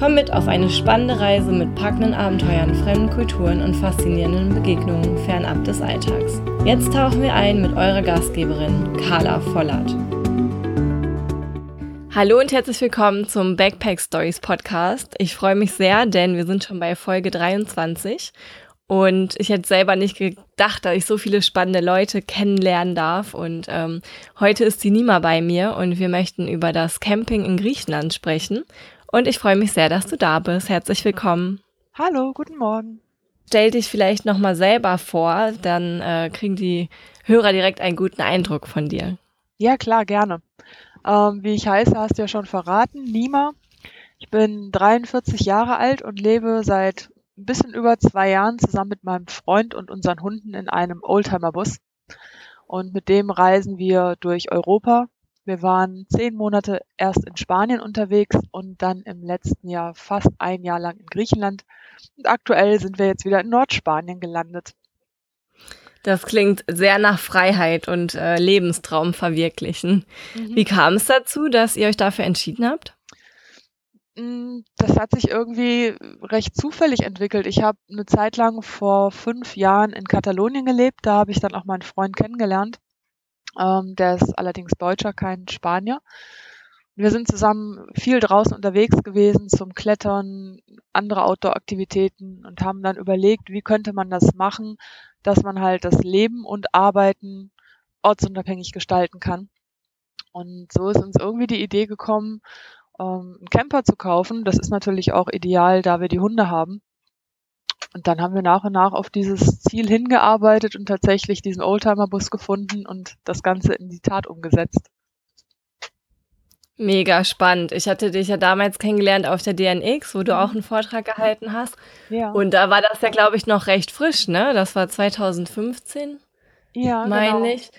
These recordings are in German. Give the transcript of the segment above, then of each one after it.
Komm mit auf eine spannende Reise mit packenden Abenteuern, fremden Kulturen und faszinierenden Begegnungen fernab des Alltags. Jetzt tauchen wir ein mit eurer Gastgeberin Carla Vollert. Hallo und herzlich willkommen zum Backpack Stories Podcast. Ich freue mich sehr, denn wir sind schon bei Folge 23 und ich hätte selber nicht gedacht, dass ich so viele spannende Leute kennenlernen darf. Und ähm, heute ist die Nima bei mir und wir möchten über das Camping in Griechenland sprechen. Und ich freue mich sehr, dass du da bist. Herzlich willkommen. Hallo, guten Morgen. Stell dich vielleicht nochmal selber vor, dann äh, kriegen die Hörer direkt einen guten Eindruck von dir. Ja, klar, gerne. Ähm, wie ich heiße, hast du ja schon verraten. Nima. Ich bin 43 Jahre alt und lebe seit ein bisschen über zwei Jahren zusammen mit meinem Freund und unseren Hunden in einem Oldtimer-Bus. Und mit dem reisen wir durch Europa wir waren zehn Monate erst in Spanien unterwegs und dann im letzten Jahr fast ein Jahr lang in Griechenland. Und aktuell sind wir jetzt wieder in Nordspanien gelandet. Das klingt sehr nach Freiheit und äh, Lebenstraum verwirklichen. Mhm. Wie kam es dazu, dass ihr euch dafür entschieden habt? Mm, das hat sich irgendwie recht zufällig entwickelt. Ich habe eine Zeit lang vor fünf Jahren in Katalonien gelebt. Da habe ich dann auch meinen Freund kennengelernt. Ähm, der ist allerdings Deutscher, kein Spanier. Wir sind zusammen viel draußen unterwegs gewesen zum Klettern, andere Outdoor-Aktivitäten und haben dann überlegt, wie könnte man das machen, dass man halt das Leben und Arbeiten ortsunabhängig gestalten kann. Und so ist uns irgendwie die Idee gekommen, ähm, einen Camper zu kaufen. Das ist natürlich auch ideal, da wir die Hunde haben. Und dann haben wir nach und nach auf dieses Ziel hingearbeitet und tatsächlich diesen Oldtimer-Bus gefunden und das Ganze in die Tat umgesetzt. Mega spannend. Ich hatte dich ja damals kennengelernt auf der DNX, wo du auch mhm. einen Vortrag gehalten hast. Ja. Und da war das ja, glaube ich, noch recht frisch, ne? Das war 2015. Ja, meine genau. ich.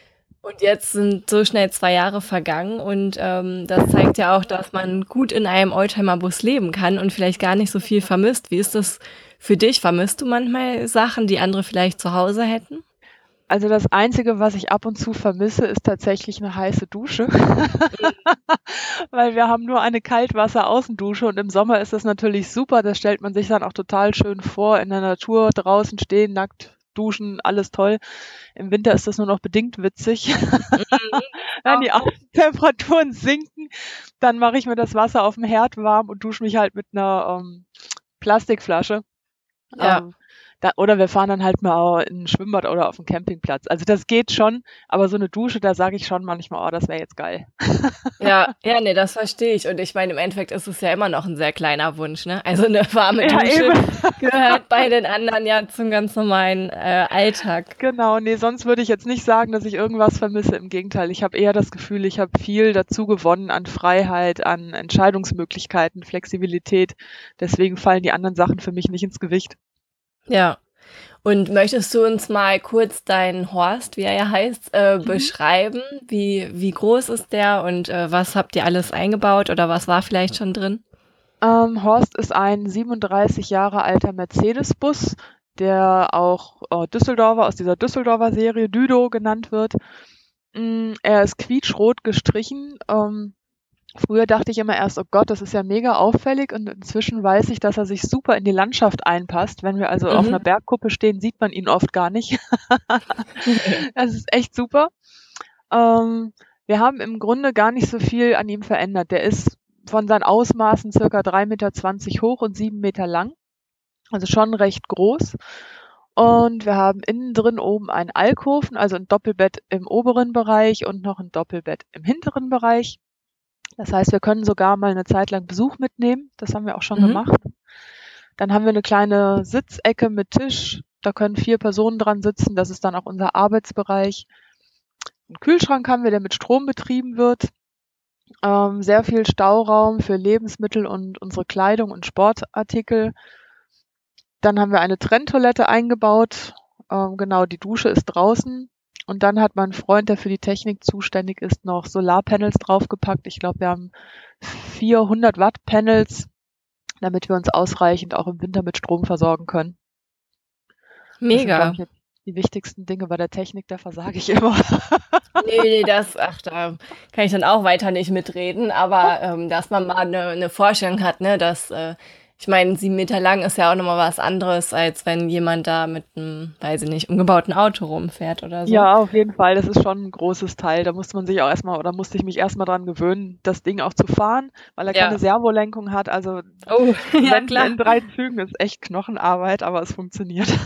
Und jetzt sind so schnell zwei Jahre vergangen und ähm, das zeigt ja auch, dass man gut in einem Oldtimer-Bus leben kann und vielleicht gar nicht so viel vermisst. Wie ist das für dich? Vermisst du manchmal Sachen, die andere vielleicht zu Hause hätten? Also das Einzige, was ich ab und zu vermisse, ist tatsächlich eine heiße Dusche. Weil wir haben nur eine Kaltwasser-Außendusche und im Sommer ist das natürlich super. Das stellt man sich dann auch total schön vor, in der Natur draußen stehen, nackt duschen, alles toll. Im Winter ist das nur noch bedingt witzig. Mhm. Wenn die Außentemperaturen sinken, dann mache ich mir das Wasser auf dem Herd warm und dusche mich halt mit einer ähm, Plastikflasche. Ja. Ähm, da, oder wir fahren dann halt mal in ein Schwimmbad oder auf einen Campingplatz. Also das geht schon, aber so eine Dusche, da sage ich schon manchmal, oh, das wäre jetzt geil. Ja, ja, nee, das verstehe ich. Und ich meine, im Endeffekt ist es ja immer noch ein sehr kleiner Wunsch, ne? Also eine warme Dusche ja, gehört bei den anderen ja zum ganz normalen äh, Alltag. Genau, nee, sonst würde ich jetzt nicht sagen, dass ich irgendwas vermisse. Im Gegenteil, ich habe eher das Gefühl, ich habe viel dazu gewonnen an Freiheit, an Entscheidungsmöglichkeiten, Flexibilität. Deswegen fallen die anderen Sachen für mich nicht ins Gewicht. Ja. Und möchtest du uns mal kurz deinen Horst, wie er ja heißt, äh, mhm. beschreiben? Wie, wie groß ist der und äh, was habt ihr alles eingebaut oder was war vielleicht schon drin? Ähm, Horst ist ein 37 Jahre alter Mercedes-Bus, der auch äh, Düsseldorfer aus dieser Düsseldorfer Serie Düdo genannt wird. Mm, er ist quietschrot gestrichen. Ähm, Früher dachte ich immer erst, oh Gott, das ist ja mega auffällig und inzwischen weiß ich, dass er sich super in die Landschaft einpasst. Wenn wir also mhm. auf einer Bergkuppe stehen, sieht man ihn oft gar nicht. das ist echt super. Ähm, wir haben im Grunde gar nicht so viel an ihm verändert. Der ist von seinen Ausmaßen circa 3,20 Meter hoch und 7 Meter lang. Also schon recht groß. Und wir haben innen drin oben einen Alkoven, also ein Doppelbett im oberen Bereich und noch ein Doppelbett im hinteren Bereich. Das heißt, wir können sogar mal eine Zeit lang Besuch mitnehmen. Das haben wir auch schon mhm. gemacht. Dann haben wir eine kleine Sitzecke mit Tisch. Da können vier Personen dran sitzen. Das ist dann auch unser Arbeitsbereich. Einen Kühlschrank haben wir, der mit Strom betrieben wird. Ähm, sehr viel Stauraum für Lebensmittel und unsere Kleidung und Sportartikel. dann haben wir eine Trenntoilette eingebaut. Ähm, genau, die Dusche ist draußen. Und dann hat mein Freund, der für die Technik zuständig ist, noch Solarpanels draufgepackt. Ich glaube, wir haben 400 Watt Panels, damit wir uns ausreichend auch im Winter mit Strom versorgen können. Mega. Das die wichtigsten Dinge bei der Technik, da versage ich immer. nee, nee, das, ach, da kann ich dann auch weiter nicht mitreden, aber ähm, dass man mal eine, eine Vorstellung hat, ne, dass äh, ich meine, sieben Meter lang ist ja auch nochmal was anderes, als wenn jemand da mit einem, weiß ich nicht, umgebauten Auto rumfährt oder so. Ja, auf jeden Fall. Das ist schon ein großes Teil. Da musste man sich auch erstmal, oder musste ich mich erstmal dran gewöhnen, das Ding auch zu fahren, weil er ja. keine Servolenkung hat. Also, oh, ja, klar. in drei Zügen ist echt Knochenarbeit, aber es funktioniert.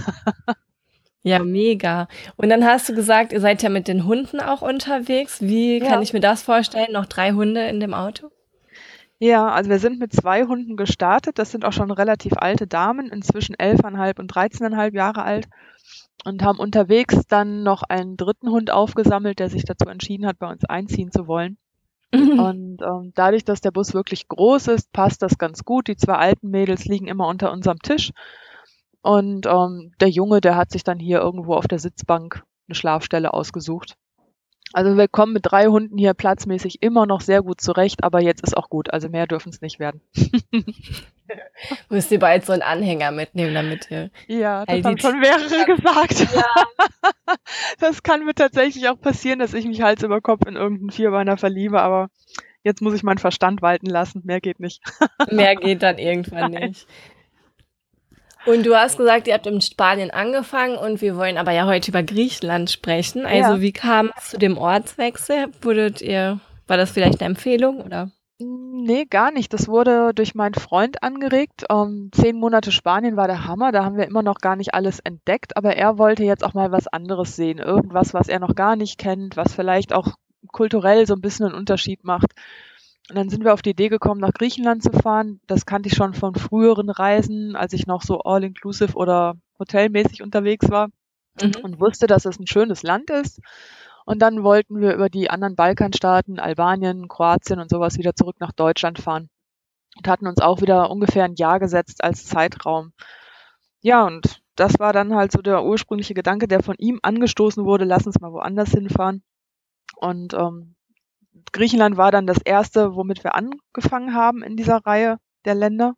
Ja, mega. Und dann hast du gesagt, ihr seid ja mit den Hunden auch unterwegs. Wie ja. kann ich mir das vorstellen? Noch drei Hunde in dem Auto? Ja, also wir sind mit zwei Hunden gestartet. Das sind auch schon relativ alte Damen, inzwischen elfeinhalb und dreizehneinhalb Jahre alt. Und haben unterwegs dann noch einen dritten Hund aufgesammelt, der sich dazu entschieden hat, bei uns einziehen zu wollen. Mhm. Und ähm, dadurch, dass der Bus wirklich groß ist, passt das ganz gut. Die zwei alten Mädels liegen immer unter unserem Tisch. Und ähm, der Junge, der hat sich dann hier irgendwo auf der Sitzbank eine Schlafstelle ausgesucht. Also wir kommen mit drei Hunden hier platzmäßig immer noch sehr gut zurecht, aber jetzt ist auch gut. Also mehr dürfen es nicht werden. Müsst ihr bald so einen Anhänger mitnehmen, damit ihr. Ja, das haben schon mehrere gesagt. Ja. das kann mir tatsächlich auch passieren, dass ich mich Hals über Kopf in irgendeinen Vierbeiner verliebe, aber jetzt muss ich meinen Verstand walten lassen. Mehr geht nicht. Mehr geht dann irgendwann nicht. Und du hast gesagt, ihr habt in Spanien angefangen und wir wollen aber ja heute über Griechenland sprechen. Also ja. wie kam es zu dem Ortswechsel? Wurdet ihr, war das vielleicht eine Empfehlung oder? Nee, gar nicht. Das wurde durch meinen Freund angeregt. Um, ähm, zehn Monate Spanien war der Hammer. Da haben wir immer noch gar nicht alles entdeckt. Aber er wollte jetzt auch mal was anderes sehen. Irgendwas, was er noch gar nicht kennt, was vielleicht auch kulturell so ein bisschen einen Unterschied macht. Und dann sind wir auf die Idee gekommen, nach Griechenland zu fahren. Das kannte ich schon von früheren Reisen, als ich noch so all-inclusive oder hotelmäßig unterwegs war mhm. und wusste, dass es ein schönes Land ist. Und dann wollten wir über die anderen Balkanstaaten, Albanien, Kroatien und sowas wieder zurück nach Deutschland fahren. Und hatten uns auch wieder ungefähr ein Jahr gesetzt als Zeitraum. Ja, und das war dann halt so der ursprüngliche Gedanke, der von ihm angestoßen wurde, lass uns mal woanders hinfahren. Und ähm, Griechenland war dann das erste, womit wir angefangen haben in dieser Reihe der Länder,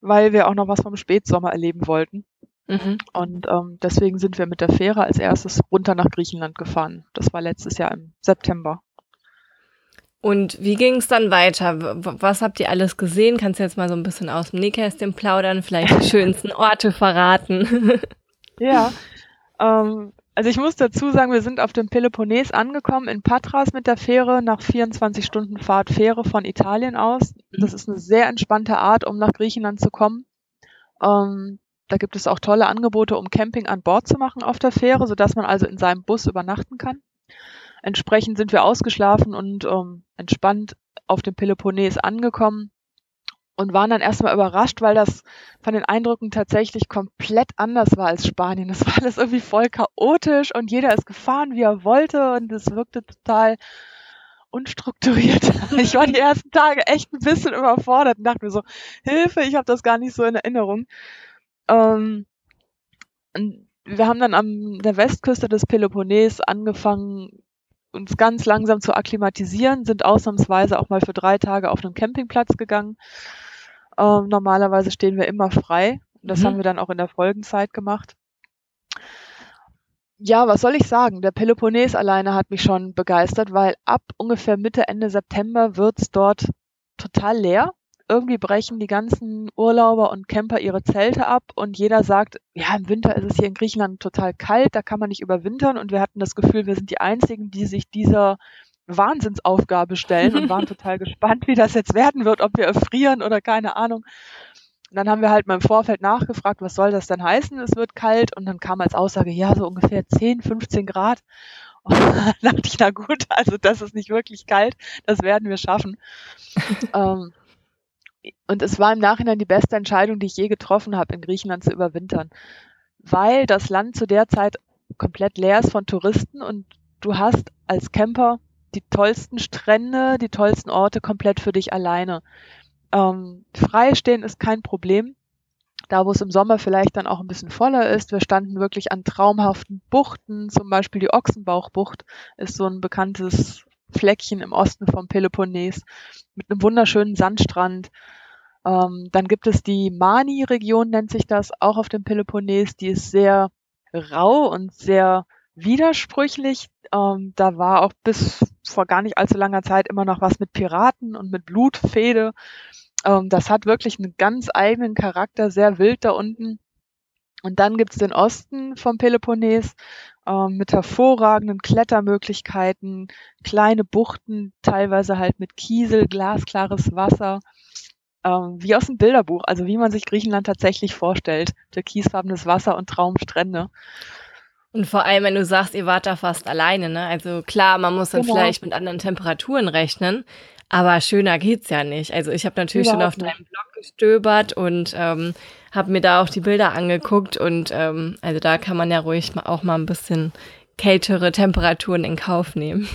weil wir auch noch was vom Spätsommer erleben wollten. Mhm. Und ähm, deswegen sind wir mit der Fähre als erstes runter nach Griechenland gefahren. Das war letztes Jahr im September. Und wie ging es dann weiter? Was habt ihr alles gesehen? Kannst du jetzt mal so ein bisschen aus dem Nähkästchen plaudern, vielleicht die schönsten Orte verraten? ja, ähm, also ich muss dazu sagen, wir sind auf dem Peloponnes angekommen in Patras mit der Fähre nach 24 Stunden Fahrt Fähre von Italien aus. Das ist eine sehr entspannte Art, um nach Griechenland zu kommen. Ähm, da gibt es auch tolle Angebote, um Camping an Bord zu machen auf der Fähre, sodass man also in seinem Bus übernachten kann. Entsprechend sind wir ausgeschlafen und ähm, entspannt auf dem Peloponnes angekommen und waren dann erstmal überrascht, weil das von den Eindrücken tatsächlich komplett anders war als Spanien. Das war alles irgendwie voll chaotisch und jeder ist gefahren, wie er wollte und es wirkte total unstrukturiert. Ich war die ersten Tage echt ein bisschen überfordert und dachte mir so, Hilfe, ich habe das gar nicht so in Erinnerung. Ähm, wir haben dann an der Westküste des Peloponnes angefangen, uns ganz langsam zu akklimatisieren, sind ausnahmsweise auch mal für drei Tage auf einen Campingplatz gegangen. Ähm, normalerweise stehen wir immer frei. Das mhm. haben wir dann auch in der Folgenzeit gemacht. Ja, was soll ich sagen? Der Peloponnes alleine hat mich schon begeistert, weil ab ungefähr Mitte, Ende September wird's dort total leer. Irgendwie brechen die ganzen Urlauber und Camper ihre Zelte ab und jeder sagt, ja, im Winter ist es hier in Griechenland total kalt, da kann man nicht überwintern und wir hatten das Gefühl, wir sind die Einzigen, die sich dieser Wahnsinnsaufgabe stellen und waren total gespannt, wie das jetzt werden wird, ob wir erfrieren oder keine Ahnung. Und dann haben wir halt mal im Vorfeld nachgefragt, was soll das denn heißen, es wird kalt. Und dann kam als Aussage, ja, so ungefähr 10, 15 Grad. Und dann dachte ich, na gut, also das ist nicht wirklich kalt, das werden wir schaffen. ähm, und es war im Nachhinein die beste Entscheidung, die ich je getroffen habe, in Griechenland zu überwintern. Weil das Land zu der Zeit komplett leer ist von Touristen und du hast als Camper die tollsten Strände, die tollsten Orte komplett für dich alleine. Ähm, freistehen ist kein Problem. da wo es im Sommer vielleicht dann auch ein bisschen voller ist. Wir standen wirklich an traumhaften Buchten, zum Beispiel die Ochsenbauchbucht ist so ein bekanntes Fleckchen im Osten vom Peloponnes mit einem wunderschönen Sandstrand. Ähm, dann gibt es die Mani-Region, nennt sich das, auch auf dem Peloponnes. Die ist sehr rau und sehr widersprüchlich. Ähm, da war auch bis vor gar nicht allzu langer Zeit immer noch was mit Piraten und mit Blutfede. Ähm, das hat wirklich einen ganz eigenen Charakter, sehr wild da unten. Und dann gibt's den Osten vom Peloponnes ähm, mit hervorragenden Klettermöglichkeiten, kleine Buchten, teilweise halt mit Kiesel, glasklares Wasser, ähm, wie aus dem Bilderbuch, also wie man sich Griechenland tatsächlich vorstellt. Türkisfarbenes Wasser und Traumstrände. Und vor allem, wenn du sagst, ihr wart da fast alleine, ne? Also klar, man muss dann genau. vielleicht mit anderen Temperaturen rechnen, aber schöner geht's ja nicht. Also ich habe natürlich Überhaupt schon auf deinem Blog gestöbert und ähm, habe mir da auch die Bilder angeguckt und ähm, also da kann man ja ruhig auch mal ein bisschen kältere Temperaturen in Kauf nehmen.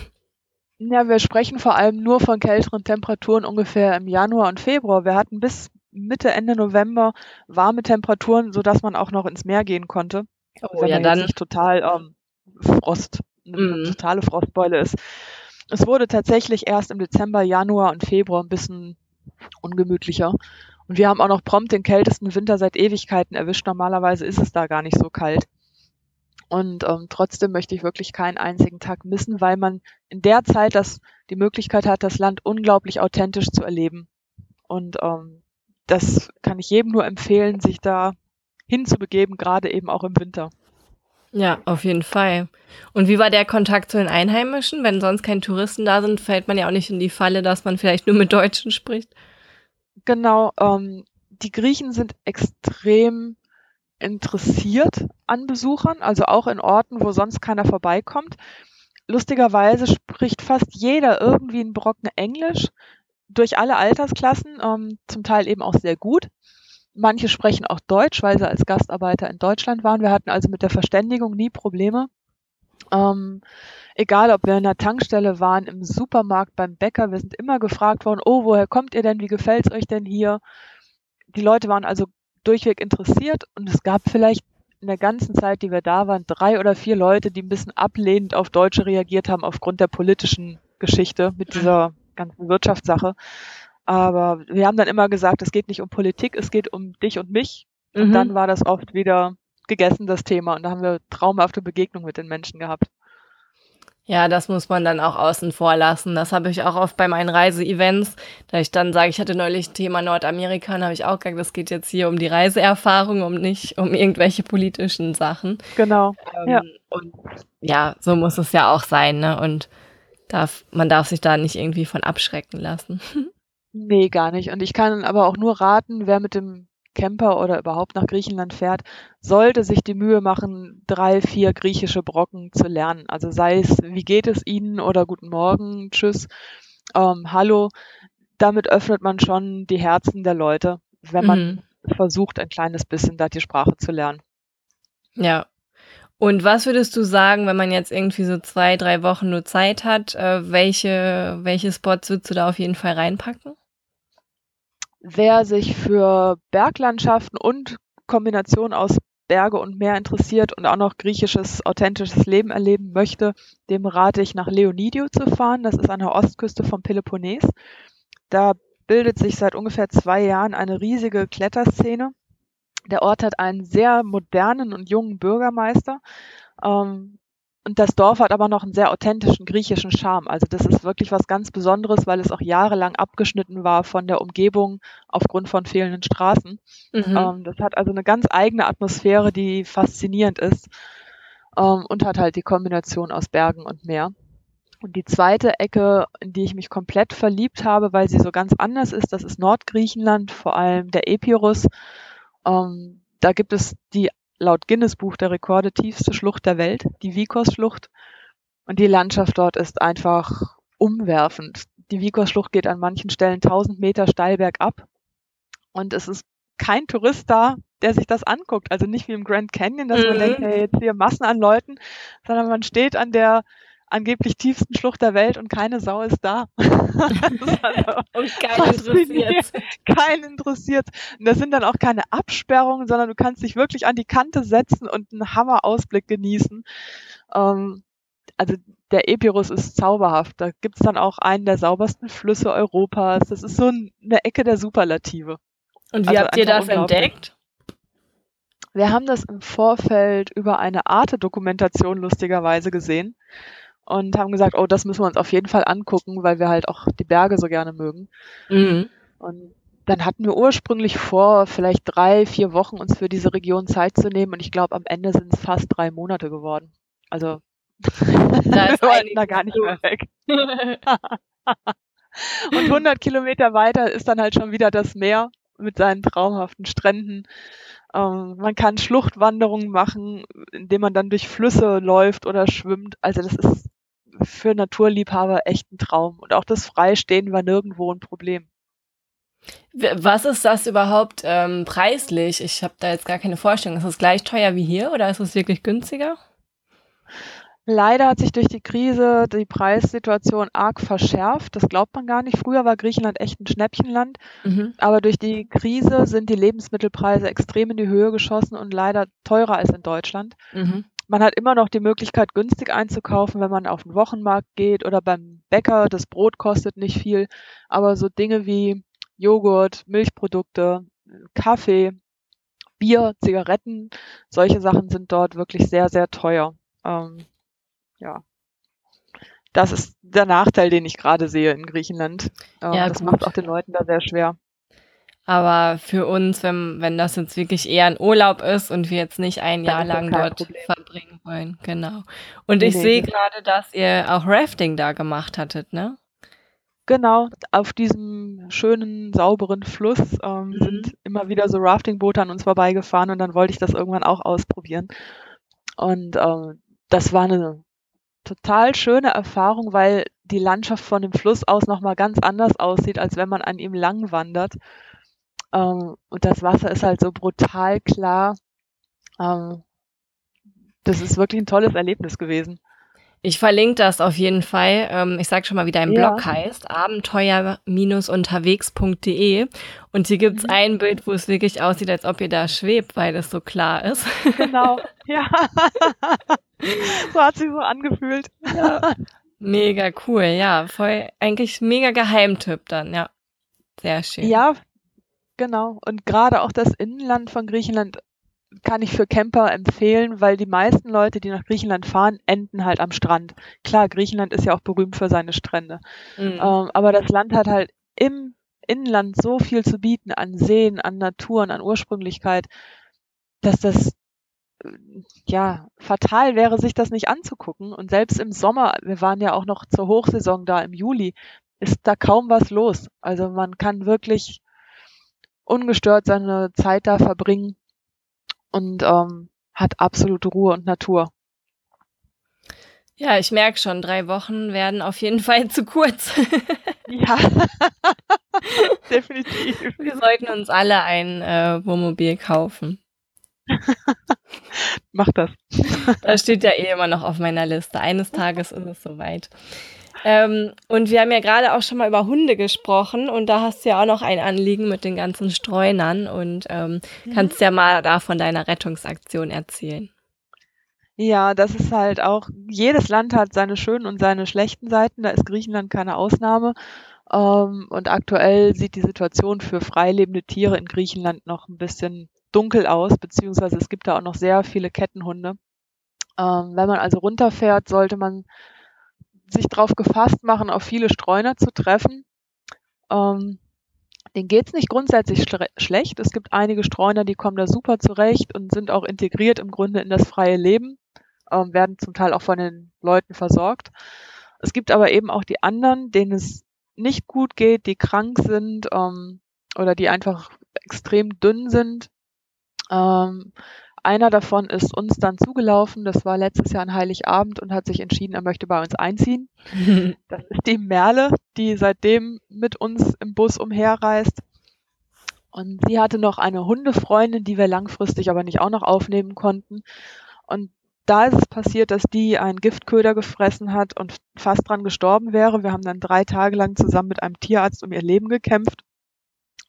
Ja, wir sprechen vor allem nur von kälteren Temperaturen ungefähr im Januar und Februar. Wir hatten bis Mitte, Ende November warme Temperaturen, sodass man auch noch ins Meer gehen konnte. Oh, wenn ja, dann nicht total ähm, Frost, eine mm. totale Frostbeule ist. Es wurde tatsächlich erst im Dezember, Januar und Februar ein bisschen ungemütlicher. Und wir haben auch noch prompt den kältesten Winter seit Ewigkeiten erwischt. Normalerweise ist es da gar nicht so kalt. Und ähm, trotzdem möchte ich wirklich keinen einzigen Tag missen, weil man in der Zeit das, die Möglichkeit hat, das Land unglaublich authentisch zu erleben. Und ähm, das kann ich jedem nur empfehlen, sich da hinzubegeben, gerade eben auch im Winter. Ja, auf jeden Fall. Und wie war der Kontakt zu den Einheimischen? Wenn sonst keine Touristen da sind, fällt man ja auch nicht in die Falle, dass man vielleicht nur mit Deutschen spricht. Genau, ähm, die Griechen sind extrem interessiert an Besuchern, also auch in Orten, wo sonst keiner vorbeikommt. Lustigerweise spricht fast jeder irgendwie einen Brocken Englisch durch alle Altersklassen, ähm, zum Teil eben auch sehr gut. Manche sprechen auch Deutsch, weil sie als Gastarbeiter in Deutschland waren. Wir hatten also mit der Verständigung nie Probleme. Ähm, egal, ob wir in der Tankstelle waren, im Supermarkt, beim Bäcker, wir sind immer gefragt worden, oh, woher kommt ihr denn? Wie gefällt's euch denn hier? Die Leute waren also durchweg interessiert und es gab vielleicht in der ganzen Zeit, die wir da waren, drei oder vier Leute, die ein bisschen ablehnend auf Deutsche reagiert haben aufgrund der politischen Geschichte mit dieser ganzen Wirtschaftssache. Aber wir haben dann immer gesagt, es geht nicht um Politik, es geht um dich und mich. Und mhm. dann war das oft wieder gegessen, das Thema. Und da haben wir traumhafte Begegnungen mit den Menschen gehabt. Ja, das muss man dann auch außen vor lassen. Das habe ich auch oft bei meinen Reise-Events, da ich dann sage, ich hatte neulich Thema Nordamerika, dann habe ich auch gesagt, das geht jetzt hier um die Reiseerfahrung, um nicht um irgendwelche politischen Sachen. Genau. Ähm, ja. Und ja, so muss es ja auch sein, ne? Und darf, man darf sich da nicht irgendwie von abschrecken lassen. Nee, gar nicht. Und ich kann aber auch nur raten, wer mit dem Camper oder überhaupt nach Griechenland fährt, sollte sich die Mühe machen, drei, vier griechische Brocken zu lernen. Also sei es, wie geht es Ihnen oder guten Morgen, tschüss, ähm, hallo. Damit öffnet man schon die Herzen der Leute, wenn man mhm. versucht, ein kleines bisschen da die Sprache zu lernen. Ja. Und was würdest du sagen, wenn man jetzt irgendwie so zwei, drei Wochen nur Zeit hat, äh, welche, welche Spots würdest du da auf jeden Fall reinpacken? Wer sich für Berglandschaften und Kombination aus Berge und Meer interessiert und auch noch griechisches, authentisches Leben erleben möchte, dem rate ich nach Leonidio zu fahren. Das ist an der Ostküste vom Peloponnes. Da bildet sich seit ungefähr zwei Jahren eine riesige Kletterszene. Der Ort hat einen sehr modernen und jungen Bürgermeister. Ähm, und das Dorf hat aber noch einen sehr authentischen griechischen Charme. Also das ist wirklich was ganz Besonderes, weil es auch jahrelang abgeschnitten war von der Umgebung aufgrund von fehlenden Straßen. Mhm. Ähm, das hat also eine ganz eigene Atmosphäre, die faszinierend ist ähm, und hat halt die Kombination aus Bergen und Meer. Und die zweite Ecke, in die ich mich komplett verliebt habe, weil sie so ganz anders ist, das ist Nordgriechenland, vor allem der Epirus. Ähm, da gibt es die laut Guinness Buch der Rekorde tiefste Schlucht der Welt, die Vikos-Schlucht. Und die Landschaft dort ist einfach umwerfend. Die Vikos-Schlucht geht an manchen Stellen 1000 Meter steil bergab. Und es ist kein Tourist da, der sich das anguckt. Also nicht wie im Grand Canyon, dass mhm. man denkt, hey, jetzt hier Massen an Leuten, sondern man steht an der, angeblich tiefsten Schlucht der Welt und keine Sau ist da. also und keinen interessiert. Keinen interessiert. Und das sind dann auch keine Absperrungen, sondern du kannst dich wirklich an die Kante setzen und einen Hammerausblick genießen. Ähm, also der Epirus ist zauberhaft. Da gibt's dann auch einen der saubersten Flüsse Europas. Das ist so eine Ecke der Superlative. Und wie also habt ihr das entdeckt? Wir haben das im Vorfeld über eine Arte-Dokumentation lustigerweise gesehen und haben gesagt, oh, das müssen wir uns auf jeden Fall angucken, weil wir halt auch die Berge so gerne mögen. Mhm. Und dann hatten wir ursprünglich vor, vielleicht drei, vier Wochen uns für diese Region Zeit zu nehmen und ich glaube, am Ende sind es fast drei Monate geworden. Also da ist wir wollten da gar nicht mehr weg. und 100 Kilometer weiter ist dann halt schon wieder das Meer mit seinen traumhaften Stränden. Ähm, man kann Schluchtwanderungen machen, indem man dann durch Flüsse läuft oder schwimmt. Also das ist für Naturliebhaber echt ein Traum. Und auch das Freistehen war nirgendwo ein Problem. Was ist das überhaupt ähm, preislich? Ich habe da jetzt gar keine Vorstellung. Ist es gleich teuer wie hier oder ist es wirklich günstiger? Leider hat sich durch die Krise die Preissituation arg verschärft. Das glaubt man gar nicht. Früher war Griechenland echt ein Schnäppchenland. Mhm. Aber durch die Krise sind die Lebensmittelpreise extrem in die Höhe geschossen und leider teurer als in Deutschland. Mhm. Man hat immer noch die Möglichkeit, günstig einzukaufen, wenn man auf den Wochenmarkt geht oder beim Bäcker. Das Brot kostet nicht viel. Aber so Dinge wie Joghurt, Milchprodukte, Kaffee, Bier, Zigaretten, solche Sachen sind dort wirklich sehr, sehr teuer. Ähm, ja. Das ist der Nachteil, den ich gerade sehe in Griechenland. Ähm, ja, das gut. macht auch den Leuten da sehr schwer. Aber für uns, wenn, wenn das jetzt wirklich eher ein Urlaub ist und wir jetzt nicht ein Jahr lang dort Problem. verbringen wollen, genau. Und ich nee, sehe nee. gerade, dass ihr auch Rafting da gemacht hattet, ne? Genau, auf diesem schönen, sauberen Fluss ähm, mhm. sind immer wieder so Raftingboote an uns vorbeigefahren und dann wollte ich das irgendwann auch ausprobieren. Und ähm, das war eine total schöne Erfahrung, weil die Landschaft von dem Fluss aus nochmal ganz anders aussieht, als wenn man an ihm lang wandert. Ähm, und das Wasser ist halt so brutal klar. Ähm, das ist wirklich ein tolles Erlebnis gewesen. Ich verlinke das auf jeden Fall. Ähm, ich sage schon mal, wie dein ja. Blog heißt, abenteuer-unterwegs.de. Und hier gibt's mhm. ein Bild, wo es wirklich aussieht, als ob ihr da schwebt, weil es so klar ist. Genau, ja. so hat sich so angefühlt. Ja. Mega cool, ja. Voll, eigentlich mega Geheimtipp dann, ja. Sehr schön. Ja, genau. Und gerade auch das Innenland von Griechenland kann ich für Camper empfehlen, weil die meisten Leute, die nach Griechenland fahren, enden halt am Strand. Klar, Griechenland ist ja auch berühmt für seine Strände. Mhm. Ähm, aber das Land hat halt im Inland so viel zu bieten an Seen, an Naturen, an Ursprünglichkeit, dass das ja fatal wäre, sich das nicht anzugucken. Und selbst im Sommer, wir waren ja auch noch zur Hochsaison da im Juli, ist da kaum was los. Also man kann wirklich ungestört seine Zeit da verbringen und ähm, hat absolute Ruhe und Natur. Ja, ich merke schon, drei Wochen werden auf jeden Fall zu kurz. ja, definitiv. Wir sollten uns alle ein äh, Wohnmobil kaufen. Mach das. Das steht ja eh immer noch auf meiner Liste. Eines Tages ist es soweit. Ähm, und wir haben ja gerade auch schon mal über Hunde gesprochen und da hast du ja auch noch ein Anliegen mit den ganzen Streunern und ähm, mhm. kannst ja mal da von deiner Rettungsaktion erzählen. Ja, das ist halt auch, jedes Land hat seine schönen und seine schlechten Seiten, da ist Griechenland keine Ausnahme. Ähm, und aktuell sieht die Situation für freilebende Tiere in Griechenland noch ein bisschen dunkel aus, beziehungsweise es gibt da auch noch sehr viele Kettenhunde. Ähm, wenn man also runterfährt, sollte man sich darauf gefasst machen, auf viele Streuner zu treffen. Ähm, denen geht's nicht grundsätzlich schlecht. Es gibt einige Streuner, die kommen da super zurecht und sind auch integriert im Grunde in das freie Leben, ähm, werden zum Teil auch von den Leuten versorgt. Es gibt aber eben auch die anderen, denen es nicht gut geht, die krank sind ähm, oder die einfach extrem dünn sind. Ähm, einer davon ist uns dann zugelaufen. Das war letztes Jahr an Heiligabend und hat sich entschieden, er möchte bei uns einziehen. das ist die Merle, die seitdem mit uns im Bus umherreist. Und sie hatte noch eine Hundefreundin, die wir langfristig aber nicht auch noch aufnehmen konnten. Und da ist es passiert, dass die einen Giftköder gefressen hat und fast dran gestorben wäre. Wir haben dann drei Tage lang zusammen mit einem Tierarzt um ihr Leben gekämpft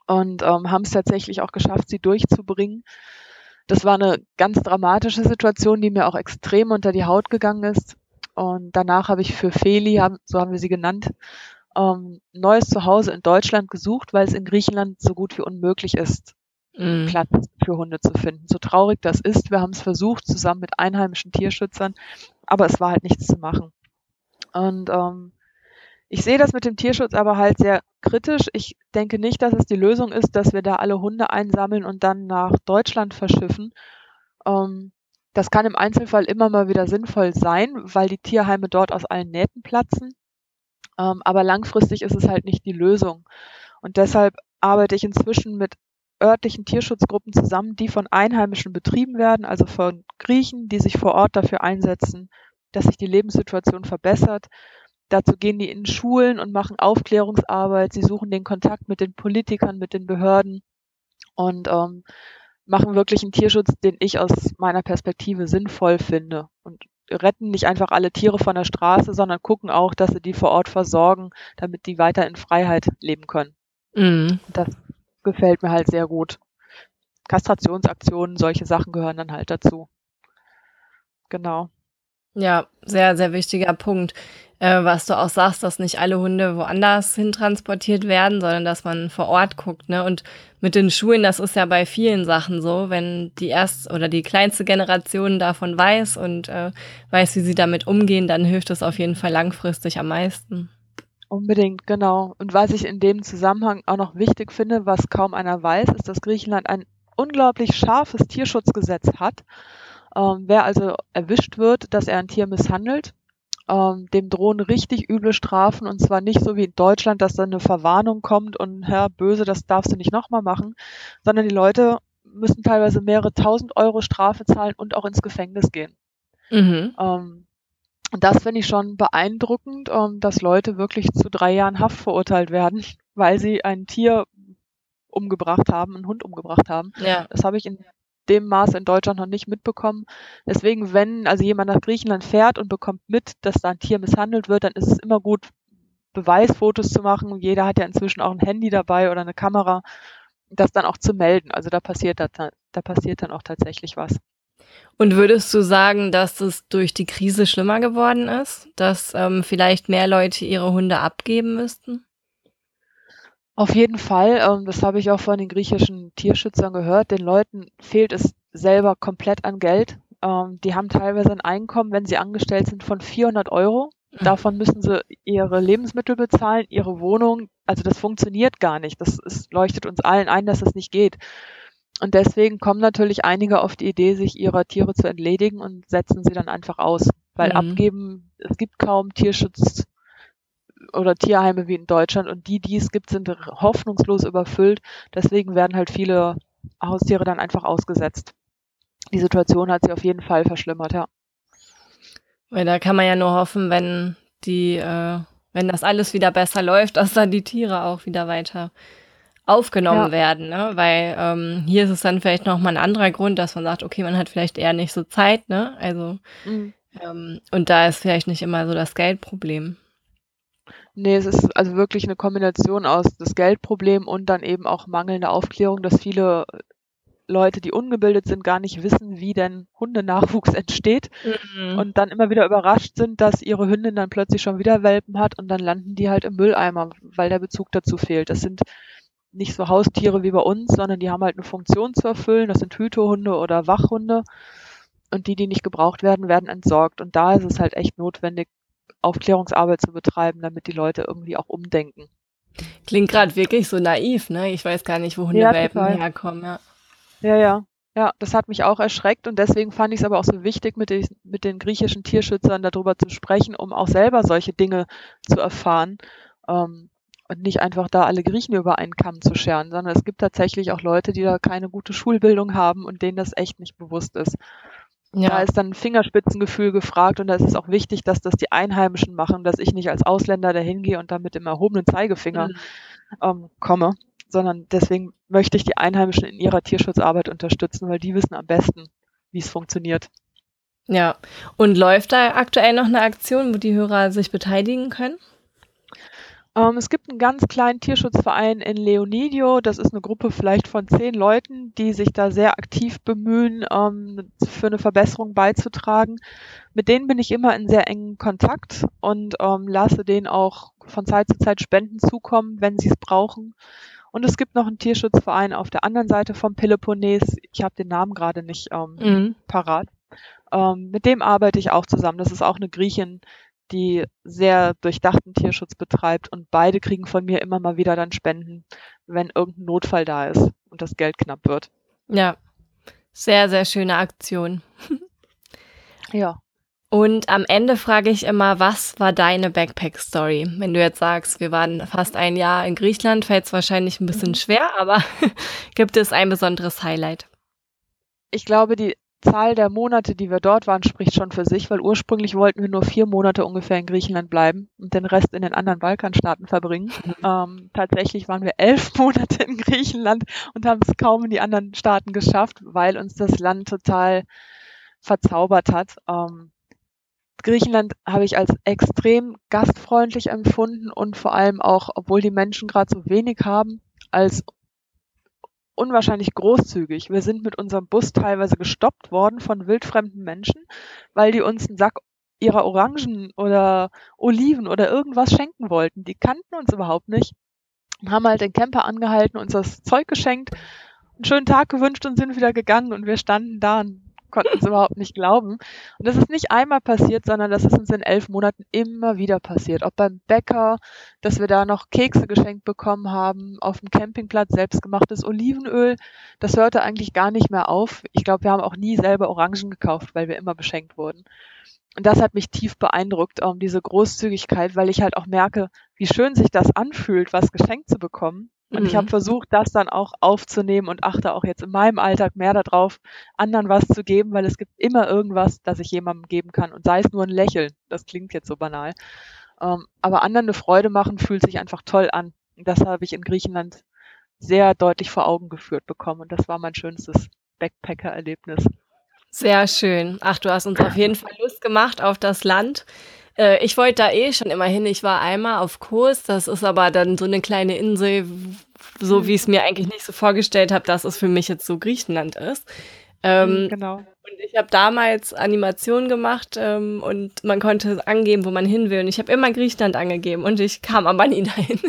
und ähm, haben es tatsächlich auch geschafft, sie durchzubringen. Das war eine ganz dramatische Situation, die mir auch extrem unter die Haut gegangen ist. Und danach habe ich für Feli, so haben wir sie genannt, ähm, neues Zuhause in Deutschland gesucht, weil es in Griechenland so gut wie unmöglich ist, mm. Platz für Hunde zu finden. So traurig das ist, wir haben es versucht, zusammen mit einheimischen Tierschützern, aber es war halt nichts zu machen. Und ähm, ich sehe das mit dem Tierschutz aber halt sehr kritisch. Ich denke nicht, dass es die Lösung ist, dass wir da alle Hunde einsammeln und dann nach Deutschland verschiffen. Ähm, das kann im Einzelfall immer mal wieder sinnvoll sein, weil die Tierheime dort aus allen Nähten platzen. Ähm, aber langfristig ist es halt nicht die Lösung. Und deshalb arbeite ich inzwischen mit örtlichen Tierschutzgruppen zusammen, die von Einheimischen betrieben werden, also von Griechen, die sich vor Ort dafür einsetzen, dass sich die Lebenssituation verbessert. Dazu gehen die in Schulen und machen Aufklärungsarbeit. Sie suchen den Kontakt mit den Politikern, mit den Behörden und ähm, machen wirklich einen Tierschutz, den ich aus meiner Perspektive sinnvoll finde. Und retten nicht einfach alle Tiere von der Straße, sondern gucken auch, dass sie die vor Ort versorgen, damit die weiter in Freiheit leben können. Mhm. Das gefällt mir halt sehr gut. Kastrationsaktionen, solche Sachen gehören dann halt dazu. Genau. Ja, sehr, sehr wichtiger Punkt äh, was du auch sagst, dass nicht alle Hunde woanders hin transportiert werden, sondern dass man vor Ort guckt. Ne? Und mit den Schulen, das ist ja bei vielen Sachen so, wenn die erst oder die kleinste Generation davon weiß und äh, weiß, wie sie damit umgehen, dann hilft es auf jeden Fall langfristig am meisten. Unbedingt, genau. Und was ich in dem Zusammenhang auch noch wichtig finde, was kaum einer weiß, ist, dass Griechenland ein unglaublich scharfes Tierschutzgesetz hat. Ähm, wer also erwischt wird, dass er ein Tier misshandelt, ähm, dem drohen richtig üble Strafen und zwar nicht so wie in Deutschland, dass dann eine Verwarnung kommt und Herr Böse, das darfst du nicht nochmal machen, sondern die Leute müssen teilweise mehrere tausend Euro Strafe zahlen und auch ins Gefängnis gehen. Mhm. Ähm, und das finde ich schon beeindruckend, ähm, dass Leute wirklich zu drei Jahren Haft verurteilt werden, weil sie ein Tier umgebracht haben, einen Hund umgebracht haben. Ja. Das habe ich in dem Maß in Deutschland noch nicht mitbekommen. Deswegen, wenn also jemand nach Griechenland fährt und bekommt mit, dass da ein Tier misshandelt wird, dann ist es immer gut, Beweisfotos zu machen. Jeder hat ja inzwischen auch ein Handy dabei oder eine Kamera, das dann auch zu melden. Also da passiert da, da passiert dann auch tatsächlich was. Und würdest du sagen, dass es durch die Krise schlimmer geworden ist, dass ähm, vielleicht mehr Leute ihre Hunde abgeben müssten? Auf jeden Fall, ähm, das habe ich auch von den griechischen Tierschützern gehört, den Leuten fehlt es selber komplett an Geld. Ähm, die haben teilweise ein Einkommen, wenn sie angestellt sind, von 400 Euro. Mhm. Davon müssen sie ihre Lebensmittel bezahlen, ihre Wohnung. Also das funktioniert gar nicht. Das ist, leuchtet uns allen ein, dass das nicht geht. Und deswegen kommen natürlich einige auf die Idee, sich ihrer Tiere zu entledigen und setzen sie dann einfach aus. Weil mhm. abgeben, es gibt kaum Tierschutz, oder Tierheime wie in Deutschland und die, die es gibt, sind hoffnungslos überfüllt. Deswegen werden halt viele Haustiere dann einfach ausgesetzt. Die Situation hat sich auf jeden Fall verschlimmert, ja. Weil da kann man ja nur hoffen, wenn die, äh, wenn das alles wieder besser läuft, dass dann die Tiere auch wieder weiter aufgenommen ja. werden, ne? Weil ähm, hier ist es dann vielleicht noch mal ein anderer Grund, dass man sagt, okay, man hat vielleicht eher nicht so Zeit, ne? Also mhm. ähm, und da ist vielleicht nicht immer so das Geldproblem. Nee, es ist also wirklich eine Kombination aus das Geldproblem und dann eben auch mangelnde Aufklärung, dass viele Leute, die ungebildet sind, gar nicht wissen, wie denn Hundenachwuchs entsteht mhm. und dann immer wieder überrascht sind, dass ihre Hündin dann plötzlich schon wieder Welpen hat und dann landen die halt im Mülleimer, weil der Bezug dazu fehlt. Das sind nicht so Haustiere wie bei uns, sondern die haben halt eine Funktion zu erfüllen. Das sind Hütehunde oder Wachhunde. Und die, die nicht gebraucht werden, werden entsorgt. Und da ist es halt echt notwendig, Aufklärungsarbeit zu betreiben, damit die Leute irgendwie auch umdenken. Klingt gerade wirklich so naiv, ne? Ich weiß gar nicht, wo Hundewelpen ja, herkommen, ja. Ja, ja. Ja, das hat mich auch erschreckt und deswegen fand ich es aber auch so wichtig, mit den, mit den griechischen Tierschützern darüber zu sprechen, um auch selber solche Dinge zu erfahren ähm, und nicht einfach da alle Griechen über einen Kamm zu scheren, sondern es gibt tatsächlich auch Leute, die da keine gute Schulbildung haben und denen das echt nicht bewusst ist. Ja. Da ist dann Fingerspitzengefühl gefragt und da ist es auch wichtig, dass das die Einheimischen machen, dass ich nicht als Ausländer dahin gehe und dann mit dem erhobenen Zeigefinger mhm. ähm, komme, sondern deswegen möchte ich die Einheimischen in ihrer Tierschutzarbeit unterstützen, weil die wissen am besten, wie es funktioniert. Ja, und läuft da aktuell noch eine Aktion, wo die Hörer sich beteiligen können? Ähm, es gibt einen ganz kleinen Tierschutzverein in Leonidio. Das ist eine Gruppe vielleicht von zehn Leuten, die sich da sehr aktiv bemühen, ähm, für eine Verbesserung beizutragen. Mit denen bin ich immer in sehr engen Kontakt und ähm, lasse denen auch von Zeit zu Zeit Spenden zukommen, wenn sie es brauchen. Und es gibt noch einen Tierschutzverein auf der anderen Seite vom Peloponnes. Ich habe den Namen gerade nicht ähm, mhm. parat. Ähm, mit dem arbeite ich auch zusammen. Das ist auch eine Griechin, die sehr durchdachten Tierschutz betreibt und beide kriegen von mir immer mal wieder dann Spenden, wenn irgendein Notfall da ist und das Geld knapp wird. Ja, sehr, sehr schöne Aktion. ja. Und am Ende frage ich immer, was war deine Backpack-Story? Wenn du jetzt sagst, wir waren fast ein Jahr in Griechenland, fällt es wahrscheinlich ein bisschen mhm. schwer, aber gibt es ein besonderes Highlight? Ich glaube, die Zahl der Monate, die wir dort waren, spricht schon für sich, weil ursprünglich wollten wir nur vier Monate ungefähr in Griechenland bleiben und den Rest in den anderen Balkanstaaten verbringen. Mhm. Ähm, tatsächlich waren wir elf Monate in Griechenland und haben es kaum in die anderen Staaten geschafft, weil uns das Land total verzaubert hat. Ähm, Griechenland habe ich als extrem gastfreundlich empfunden und vor allem auch, obwohl die Menschen gerade so wenig haben, als unwahrscheinlich großzügig. Wir sind mit unserem Bus teilweise gestoppt worden von wildfremden Menschen, weil die uns einen Sack ihrer Orangen oder Oliven oder irgendwas schenken wollten. Die kannten uns überhaupt nicht und haben halt den Camper angehalten, uns das Zeug geschenkt, einen schönen Tag gewünscht und sind wieder gegangen und wir standen da und konnten es überhaupt nicht glauben. Und das ist nicht einmal passiert, sondern das ist uns in elf Monaten immer wieder passiert. Ob beim Bäcker, dass wir da noch Kekse geschenkt bekommen haben, auf dem Campingplatz selbstgemachtes Olivenöl. Das hörte eigentlich gar nicht mehr auf. Ich glaube, wir haben auch nie selber Orangen gekauft, weil wir immer beschenkt wurden. Und das hat mich tief beeindruckt, um diese Großzügigkeit, weil ich halt auch merke, wie schön sich das anfühlt, was geschenkt zu bekommen und mhm. ich habe versucht, das dann auch aufzunehmen und achte auch jetzt in meinem Alltag mehr darauf, anderen was zu geben, weil es gibt immer irgendwas, das ich jemandem geben kann und sei es nur ein Lächeln. Das klingt jetzt so banal. Ähm, aber anderen eine Freude machen fühlt sich einfach toll an. Und das habe ich in Griechenland sehr deutlich vor Augen geführt bekommen und das war mein schönstes Backpacker-Erlebnis. Sehr schön. Ach, du hast uns auf jeden Fall Lust gemacht auf das Land. Äh, ich wollte da eh schon immer hin. Ich war einmal auf Kurs. Das ist aber dann so eine kleine Insel, so wie ich es mir eigentlich nicht so vorgestellt habe, dass es für mich jetzt so Griechenland ist. Ähm, mhm, genau. Und ich habe damals Animationen gemacht ähm, und man konnte angeben, wo man hin will. Und ich habe immer Griechenland angegeben und ich kam aber nie dahin.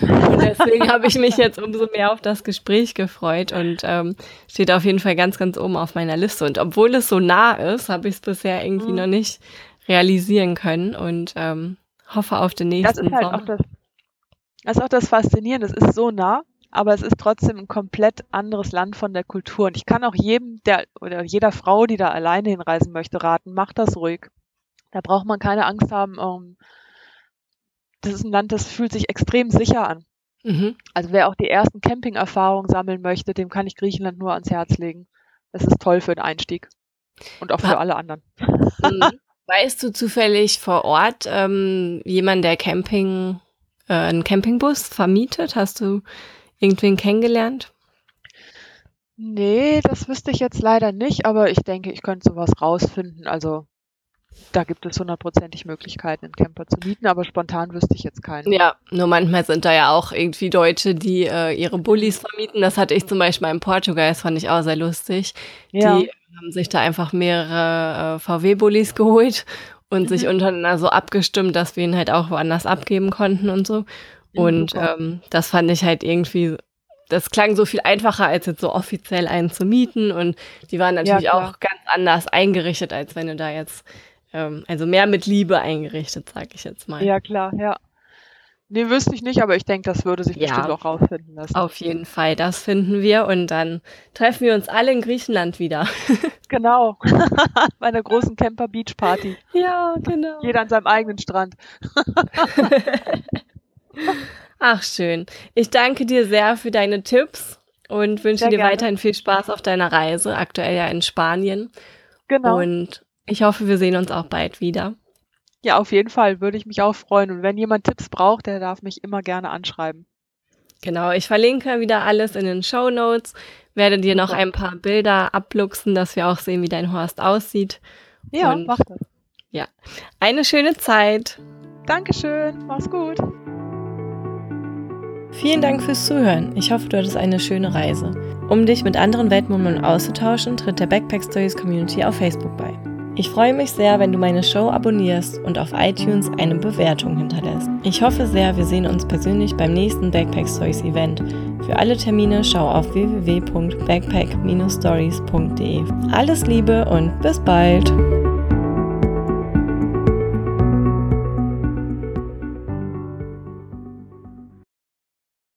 und deswegen habe ich mich jetzt umso mehr auf das Gespräch gefreut und ähm, steht auf jeden Fall ganz, ganz oben auf meiner Liste. Und obwohl es so nah ist, habe ich es bisher irgendwie mhm. noch nicht realisieren können und ähm, hoffe auf den nächsten das ist halt Sommer. Auch das, das ist auch das Faszinierende. Es ist so nah, aber es ist trotzdem ein komplett anderes Land von der Kultur. Und ich kann auch jedem, der oder jeder Frau, die da alleine hinreisen möchte, raten, macht das ruhig. Da braucht man keine Angst haben. Um, ähm, das ist ein Land, das fühlt sich extrem sicher an. Mhm. Also wer auch die ersten Camping-Erfahrungen sammeln möchte, dem kann ich Griechenland nur ans Herz legen. Es ist toll für den Einstieg. Und auch für alle anderen. Mhm. Weißt du zufällig vor Ort ähm, jemand, der Camping, äh, einen Campingbus vermietet? Hast du irgendwen kennengelernt? Nee, das wüsste ich jetzt leider nicht, aber ich denke, ich könnte sowas rausfinden. Also da gibt es hundertprozentig Möglichkeiten, einen Camper zu mieten, aber spontan wüsste ich jetzt keinen. Ja, nur manchmal sind da ja auch irgendwie Deutsche, die äh, ihre Bullis vermieten. Das hatte ich zum Beispiel in Portugal, das fand ich auch sehr lustig. Ja. Die haben sich da einfach mehrere äh, VW-Bullis geholt und mhm. sich untereinander so abgestimmt, dass wir ihn halt auch woanders abgeben konnten und so. Und ähm, das fand ich halt irgendwie, das klang so viel einfacher, als jetzt so offiziell einen zu mieten. Und die waren natürlich ja, auch ganz anders eingerichtet, als wenn du da jetzt, ähm, also mehr mit Liebe eingerichtet, sag ich jetzt mal. Ja, klar, ja. Nee, wüsste ich nicht, aber ich denke, das würde sich ja, bestimmt auch rausfinden lassen. Auf jeden Fall, das finden wir und dann treffen wir uns alle in Griechenland wieder. genau. Bei einer großen Camper Beach Party. Ja, genau. Jeder an seinem eigenen Strand. Ach, schön. Ich danke dir sehr für deine Tipps und wünsche sehr dir gerne. weiterhin viel Spaß auf deiner Reise, aktuell ja in Spanien. Genau. Und ich hoffe, wir sehen uns auch bald wieder. Ja, auf jeden Fall würde ich mich auch freuen. Und wenn jemand Tipps braucht, der darf mich immer gerne anschreiben. Genau, ich verlinke wieder alles in den Show Notes, werde dir noch ein paar Bilder abluchsen, dass wir auch sehen, wie dein Horst aussieht. Ja, und mach das. Ja, eine schöne Zeit. Dankeschön, mach's gut. Vielen Dank fürs Zuhören. Ich hoffe, du hattest eine schöne Reise. Um dich mit anderen Weltmurmeln auszutauschen, tritt der Backpack Stories Community auf Facebook bei. Ich freue mich sehr, wenn du meine Show abonnierst und auf iTunes eine Bewertung hinterlässt. Ich hoffe sehr, wir sehen uns persönlich beim nächsten Backpack Stories Event. Für alle Termine schau auf www.backpack-stories.de. Alles Liebe und bis bald!